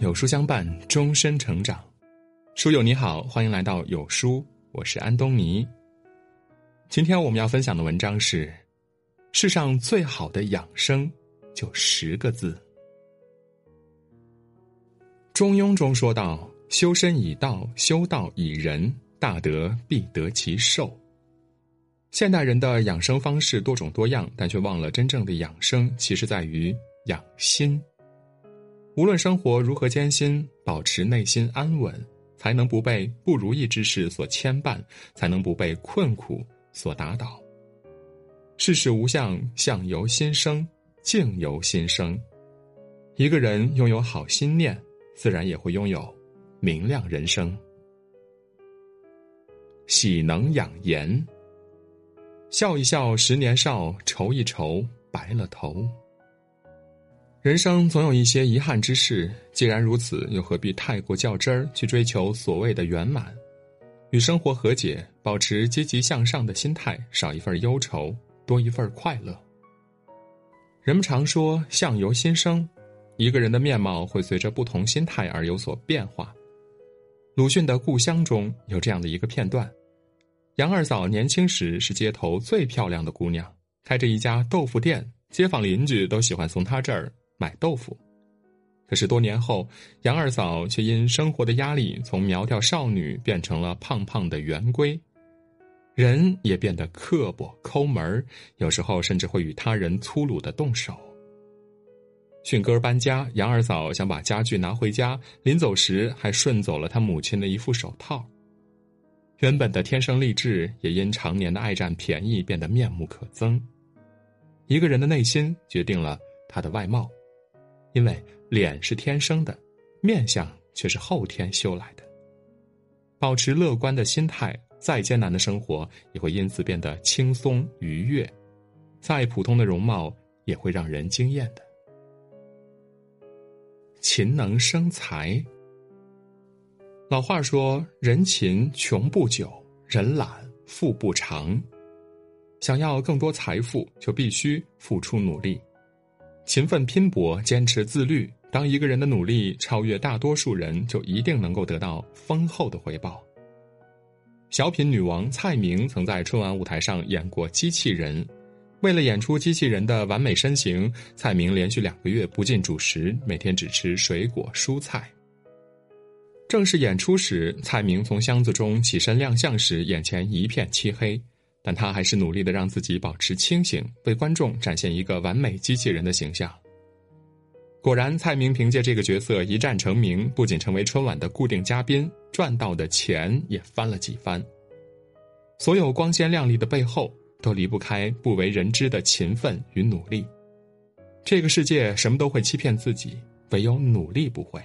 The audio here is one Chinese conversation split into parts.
有书相伴，终身成长。书友你好，欢迎来到有书，我是安东尼。今天我们要分享的文章是：世上最好的养生，就十个字。中庸中说道：“修身以道，修道以仁，大德必得其寿。”现代人的养生方式多种多样，但却忘了真正的养生其实在于养心。无论生活如何艰辛，保持内心安稳，才能不被不如意之事所牵绊，才能不被困苦所打倒。世事无相，相由心生，境由心生。一个人拥有好心念，自然也会拥有明亮人生。喜能养颜。笑一笑，十年少；愁一愁，白了头。人生总有一些遗憾之事，既然如此，又何必太过较真儿去追求所谓的圆满？与生活和解，保持积极向上的心态，少一份忧愁，多一份快乐。人们常说“相由心生”，一个人的面貌会随着不同心态而有所变化。鲁迅的《故乡》中有这样的一个片段。杨二嫂年轻时是街头最漂亮的姑娘，开着一家豆腐店，街坊邻居都喜欢从她这儿买豆腐。可是多年后，杨二嫂却因生活的压力，从苗条少女变成了胖胖的圆规，人也变得刻薄抠门有时候甚至会与他人粗鲁的动手。迅哥搬家，杨二嫂想把家具拿回家，临走时还顺走了他母亲的一副手套。原本的天生丽质，也因常年的爱占便宜变得面目可憎。一个人的内心决定了他的外貌，因为脸是天生的，面相却是后天修来的。保持乐观的心态，再艰难的生活也会因此变得轻松愉悦，再普通的容貌也会让人惊艳的。勤能生财。老话说：“人勤穷不久，人懒富不长。”想要更多财富，就必须付出努力，勤奋拼搏，坚持自律。当一个人的努力超越大多数人，就一定能够得到丰厚的回报。小品女王蔡明曾在春晚舞台上演过机器人，为了演出机器人的完美身形，蔡明连续两个月不进主食，每天只吃水果蔬菜。正式演出时，蔡明从箱子中起身亮相时，眼前一片漆黑，但他还是努力的让自己保持清醒，为观众展现一个完美机器人的形象。果然，蔡明凭借这个角色一战成名，不仅成为春晚的固定嘉宾，赚到的钱也翻了几番。所有光鲜亮丽的背后，都离不开不为人知的勤奋与努力。这个世界什么都会欺骗自己，唯有努力不会。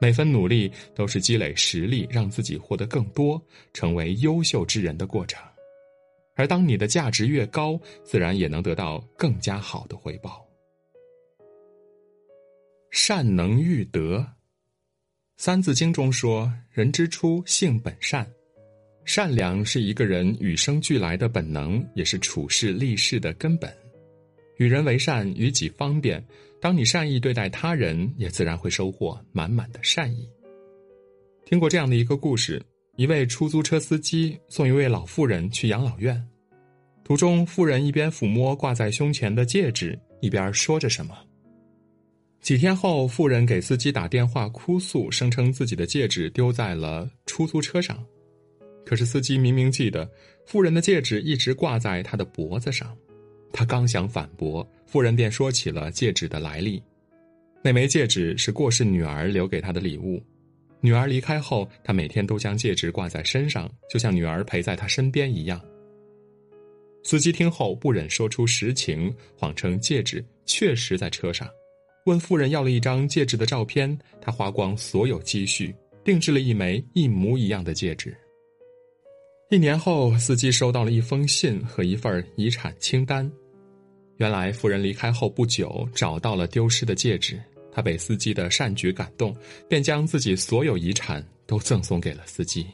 每分努力都是积累实力，让自己获得更多，成为优秀之人的过程。而当你的价值越高，自然也能得到更加好的回报。善能育德，《三字经》中说：“人之初，性本善。”善良是一个人与生俱来的本能，也是处事立事的根本。与人为善，与己方便。当你善意对待他人，也自然会收获满满的善意。听过这样的一个故事：一位出租车司机送一位老妇人去养老院，途中妇人一边抚摸挂在胸前的戒指，一边说着什么。几天后，妇人给司机打电话哭诉，声称自己的戒指丢在了出租车上。可是司机明明记得，妇人的戒指一直挂在他的脖子上。他刚想反驳，妇人便说起了戒指的来历。那枚戒指是过世女儿留给他的礼物。女儿离开后，他每天都将戒指挂在身上，就像女儿陪在他身边一样。司机听后不忍说出实情，谎称戒指确实在车上，问妇人要了一张戒指的照片。他花光所有积蓄，定制了一枚一模一样的戒指。一年后，司机收到了一封信和一份遗产清单。原来，夫人离开后不久，找到了丢失的戒指。他被司机的善举感动，便将自己所有遗产都赠送给了司机。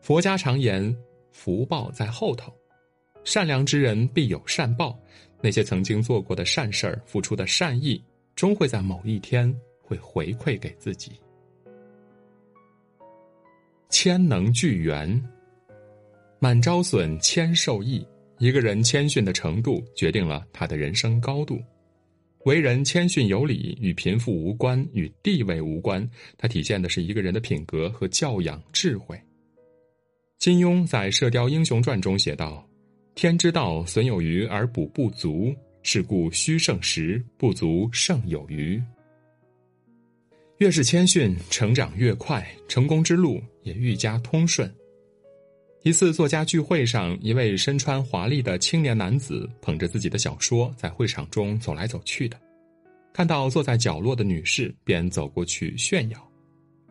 佛家常言：“福报在后头，善良之人必有善报。”那些曾经做过的善事儿、付出的善意，终会在某一天会回馈给自己。谦能聚缘，满招损，谦受益。一个人谦逊的程度，决定了他的人生高度。为人谦逊有礼，与贫富无关，与地位无关，它体现的是一个人的品格和教养智慧。金庸在《射雕英雄传》中写道：“天之道，损有余而补不足，是故虚胜实，不足胜有余。”越是谦逊，成长越快，成功之路也愈加通顺。一次作家聚会上，一位身穿华丽的青年男子捧着自己的小说在会场中走来走去的，看到坐在角落的女士，便走过去炫耀：“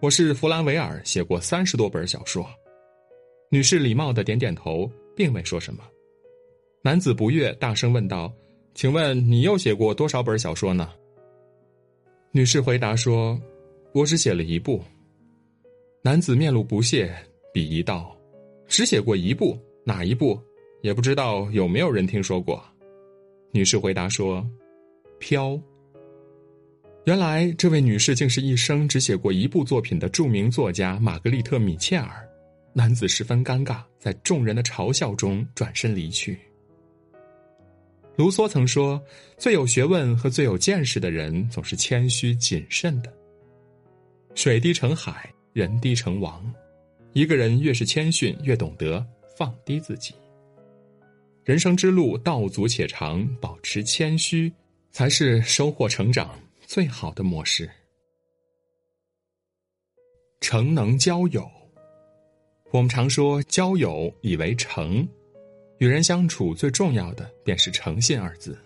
我是弗兰维尔，写过三十多本小说。”女士礼貌的点点头，并未说什么。男子不悦，大声问道：“请问你又写过多少本小说呢？”女士回答说：“我只写了一部。”男子面露不屑，鄙夷道。只写过一部，哪一部？也不知道有没有人听说过。女士回答说：“飘。”原来这位女士竟是一生只写过一部作品的著名作家玛格丽特·米切尔。男子十分尴尬，在众人的嘲笑中转身离去。卢梭曾说：“最有学问和最有见识的人，总是谦虚谨慎的。水滴成海，人滴成王。”一个人越是谦逊，越懂得放低自己。人生之路道阻且长，保持谦虚，才是收获成长最好的模式。诚能交友，我们常说交友以为诚，与人相处最重要的便是诚信二字。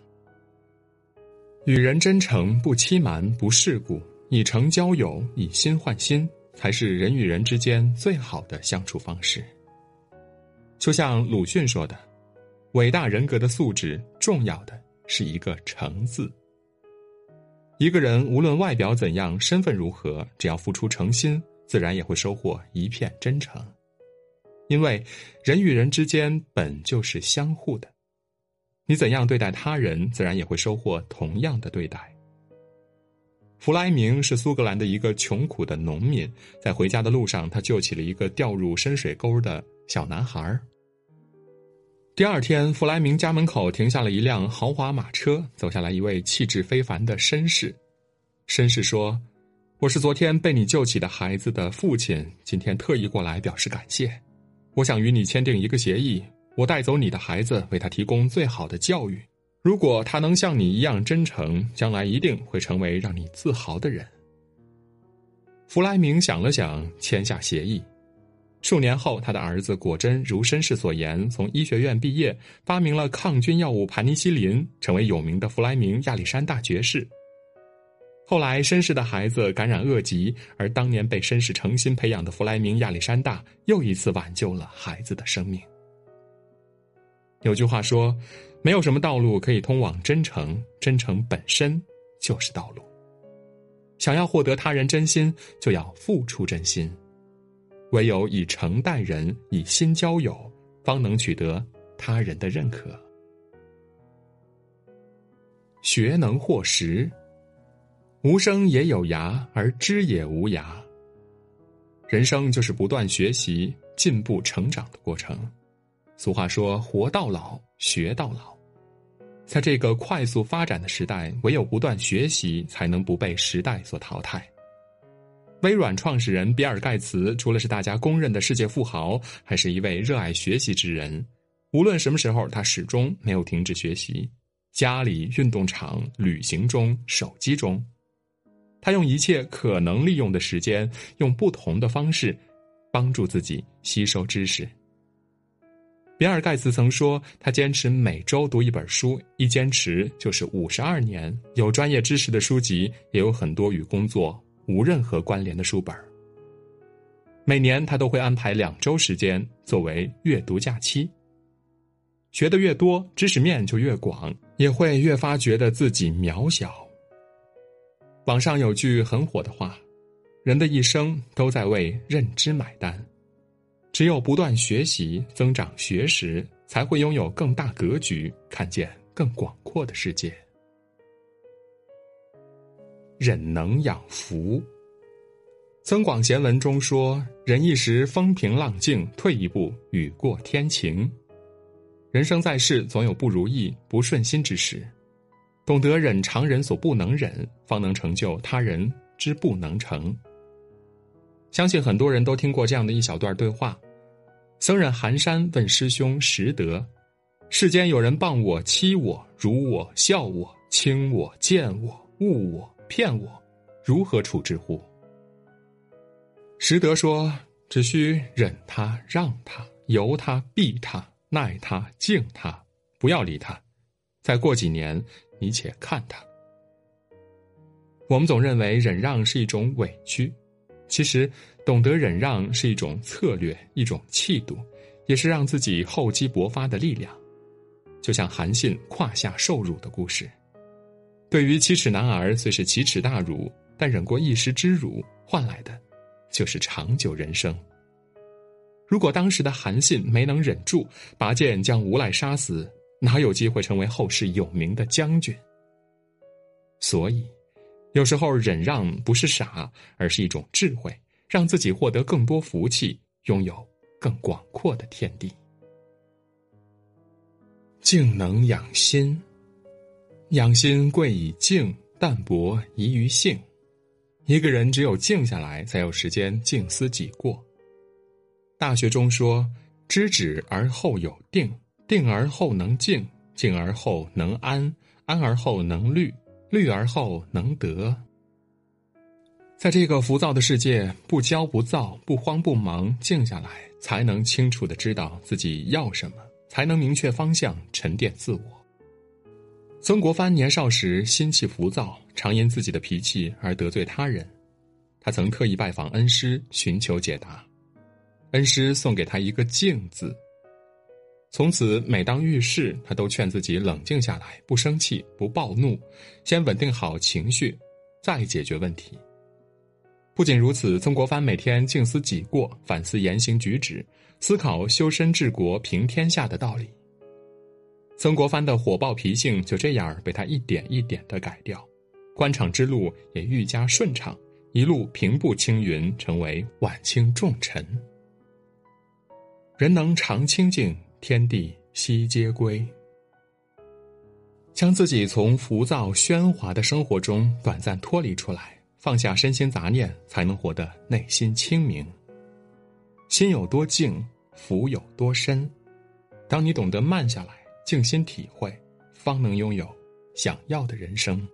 与人真诚，不欺瞒，不世故，以诚交友，以心换心。才是人与人之间最好的相处方式。就像鲁迅说的：“伟大人格的素质，重要的是一个诚字。”一个人无论外表怎样，身份如何，只要付出诚心，自然也会收获一片真诚。因为人与人之间本就是相互的，你怎样对待他人，自然也会收获同样的对待。弗莱明是苏格兰的一个穷苦的农民，在回家的路上，他救起了一个掉入深水沟的小男孩。第二天，弗莱明家门口停下了一辆豪华马车，走下来一位气质非凡的绅士。绅士说：“我是昨天被你救起的孩子的父亲，今天特意过来表示感谢。我想与你签订一个协议，我带走你的孩子，为他提供最好的教育。”如果他能像你一样真诚，将来一定会成为让你自豪的人。弗莱明想了想，签下协议。数年后，他的儿子果真如绅士所言，从医学院毕业，发明了抗菌药物盘尼西林，成为有名的弗莱明亚历山大爵士。后来，绅士的孩子感染恶疾，而当年被绅士诚心培养的弗莱明亚历山大，又一次挽救了孩子的生命。有句话说。没有什么道路可以通往真诚，真诚本身就是道路。想要获得他人真心，就要付出真心。唯有以诚待人，以心交友，方能取得他人的认可。学能获识，无声也有涯，而知也无涯。人生就是不断学习、进步、成长的过程。俗话说：“活到老，学到老。”在这个快速发展的时代，唯有不断学习，才能不被时代所淘汰。微软创始人比尔·盖茨，除了是大家公认的世界富豪，还是一位热爱学习之人。无论什么时候，他始终没有停止学习。家里、运动场、旅行中、手机中，他用一切可能利用的时间，用不同的方式，帮助自己吸收知识。比尔·盖茨曾说：“他坚持每周读一本书，一坚持就是五十二年。有专业知识的书籍，也有很多与工作无任何关联的书本。每年他都会安排两周时间作为阅读假期。学的越多，知识面就越广，也会越发觉得自己渺小。”网上有句很火的话：“人的一生都在为认知买单。”只有不断学习、增长学识，才会拥有更大格局，看见更广阔的世界。忍能养福。《增广贤文》中说：“忍一时风平浪静，退一步雨过天晴。”人生在世，总有不如意、不顺心之时，懂得忍常人所不能忍，方能成就他人之不能成。相信很多人都听过这样的一小段对话：僧人寒山问师兄拾得。世间有人谤我、欺我、辱我、笑我、轻我、贱我、误我、骗我，如何处置乎？实德说：“只需忍他、让他、由他、避他、耐他、敬他，不要理他。再过几年，你且看他。”我们总认为忍让是一种委屈，其实懂得忍让是一种策略、一种气度，也是让自己厚积薄发的力量。就像韩信胯下受辱的故事，对于七尺男儿虽是奇耻大辱，但忍过一时之辱，换来的就是长久人生。如果当时的韩信没能忍住，拔剑将无赖杀死，哪有机会成为后世有名的将军？所以，有时候忍让不是傻，而是一种智慧，让自己获得更多福气，拥有更广阔的天地。静能养心，养心贵以静，淡泊宜于性。一个人只有静下来，才有时间静思己过。大学中说：“知止而后有定，定而后能静，静而后能安，安而后能虑，虑而后能得。”在这个浮躁的世界，不骄不躁，不慌不忙，静下来，才能清楚的知道自己要什么。才能明确方向，沉淀自我。曾国藩年少时心气浮躁，常因自己的脾气而得罪他人。他曾特意拜访恩师，寻求解答。恩师送给他一个“静”字。从此，每当遇事，他都劝自己冷静下来，不生气，不暴怒，先稳定好情绪，再解决问题。不仅如此，曾国藩每天静思己过，反思言行举止。思考修身治国平天下的道理。曾国藩的火爆脾性就这样被他一点一点的改掉，官场之路也愈加顺畅，一路平步青云，成为晚清重臣。人能常清静，天地悉皆归。将自己从浮躁喧哗的生活中短暂脱离出来，放下身心杂念，才能活得内心清明。心有多静。福有多深？当你懂得慢下来，静心体会，方能拥有想要的人生。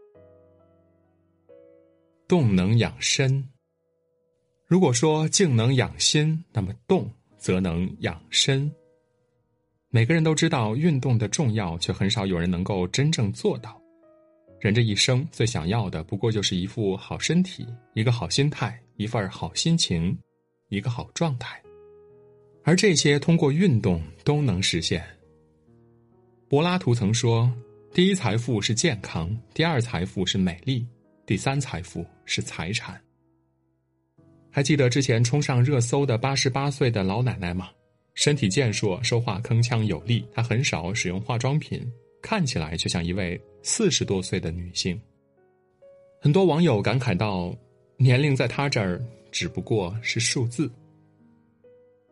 动能养身。如果说静能养心，那么动则能养身。每个人都知道运动的重要，却很少有人能够真正做到。人这一生最想要的，不过就是一副好身体、一个好心态、一份好心情、一个好状态。而这些通过运动都能实现。柏拉图曾说：“第一财富是健康，第二财富是美丽，第三财富是财产。”还记得之前冲上热搜的八十八岁的老奶奶吗？身体健硕，说话铿锵有力，她很少使用化妆品，看起来就像一位四十多岁的女性。很多网友感慨道：“年龄在她这儿只不过是数字。”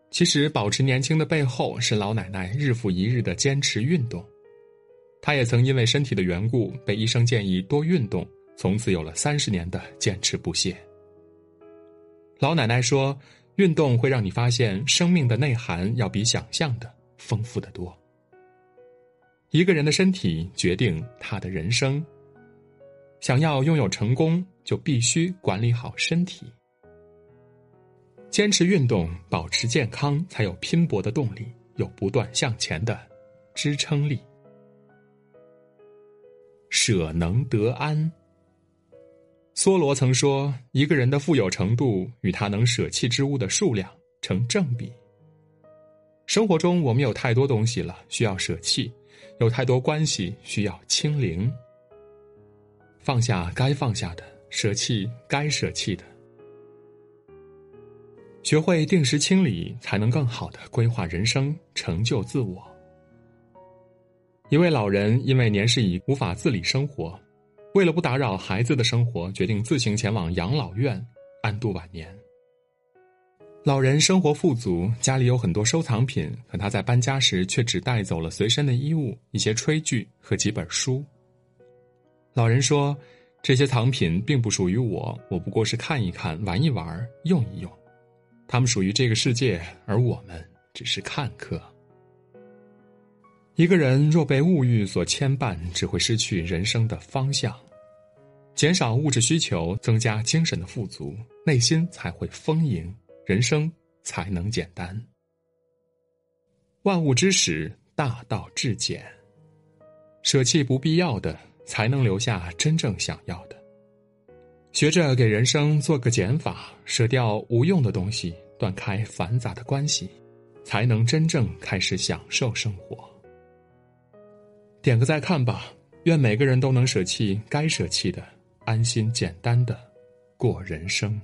其实，保持年轻的背后是老奶奶日复一日的坚持运动。她也曾因为身体的缘故被医生建议多运动，从此有了三十年的坚持不懈。老奶奶说：“运动会让你发现生命的内涵要比想象的丰富的多。”一个人的身体决定他的人生。想要拥有成功，就必须管理好身体。坚持运动，保持健康，才有拼搏的动力，有不断向前的支撑力。舍能得安。梭罗曾说：“一个人的富有程度与他能舍弃之物的数量成正比。”生活中，我们有太多东西了，需要舍弃；有太多关系需要清零。放下该放下的，舍弃该舍弃的。学会定时清理，才能更好的规划人生，成就自我。一位老人因为年事已无法自理生活，为了不打扰孩子的生活，决定自行前往养老院安度晚年。老人生活富足，家里有很多收藏品，可他在搬家时却只带走了随身的衣物、一些炊具和几本书。老人说：“这些藏品并不属于我，我不过是看一看、玩一玩、用一用。他们属于这个世界，而我们只是看客。”一个人若被物欲所牵绊，只会失去人生的方向。减少物质需求，增加精神的富足，内心才会丰盈，人生才能简单。万物之始，大道至简。舍弃不必要的，才能留下真正想要的。学着给人生做个减法，舍掉无用的东西，断开繁杂的关系，才能真正开始享受生活。点个再看吧，愿每个人都能舍弃该舍弃的，安心简单的过人生。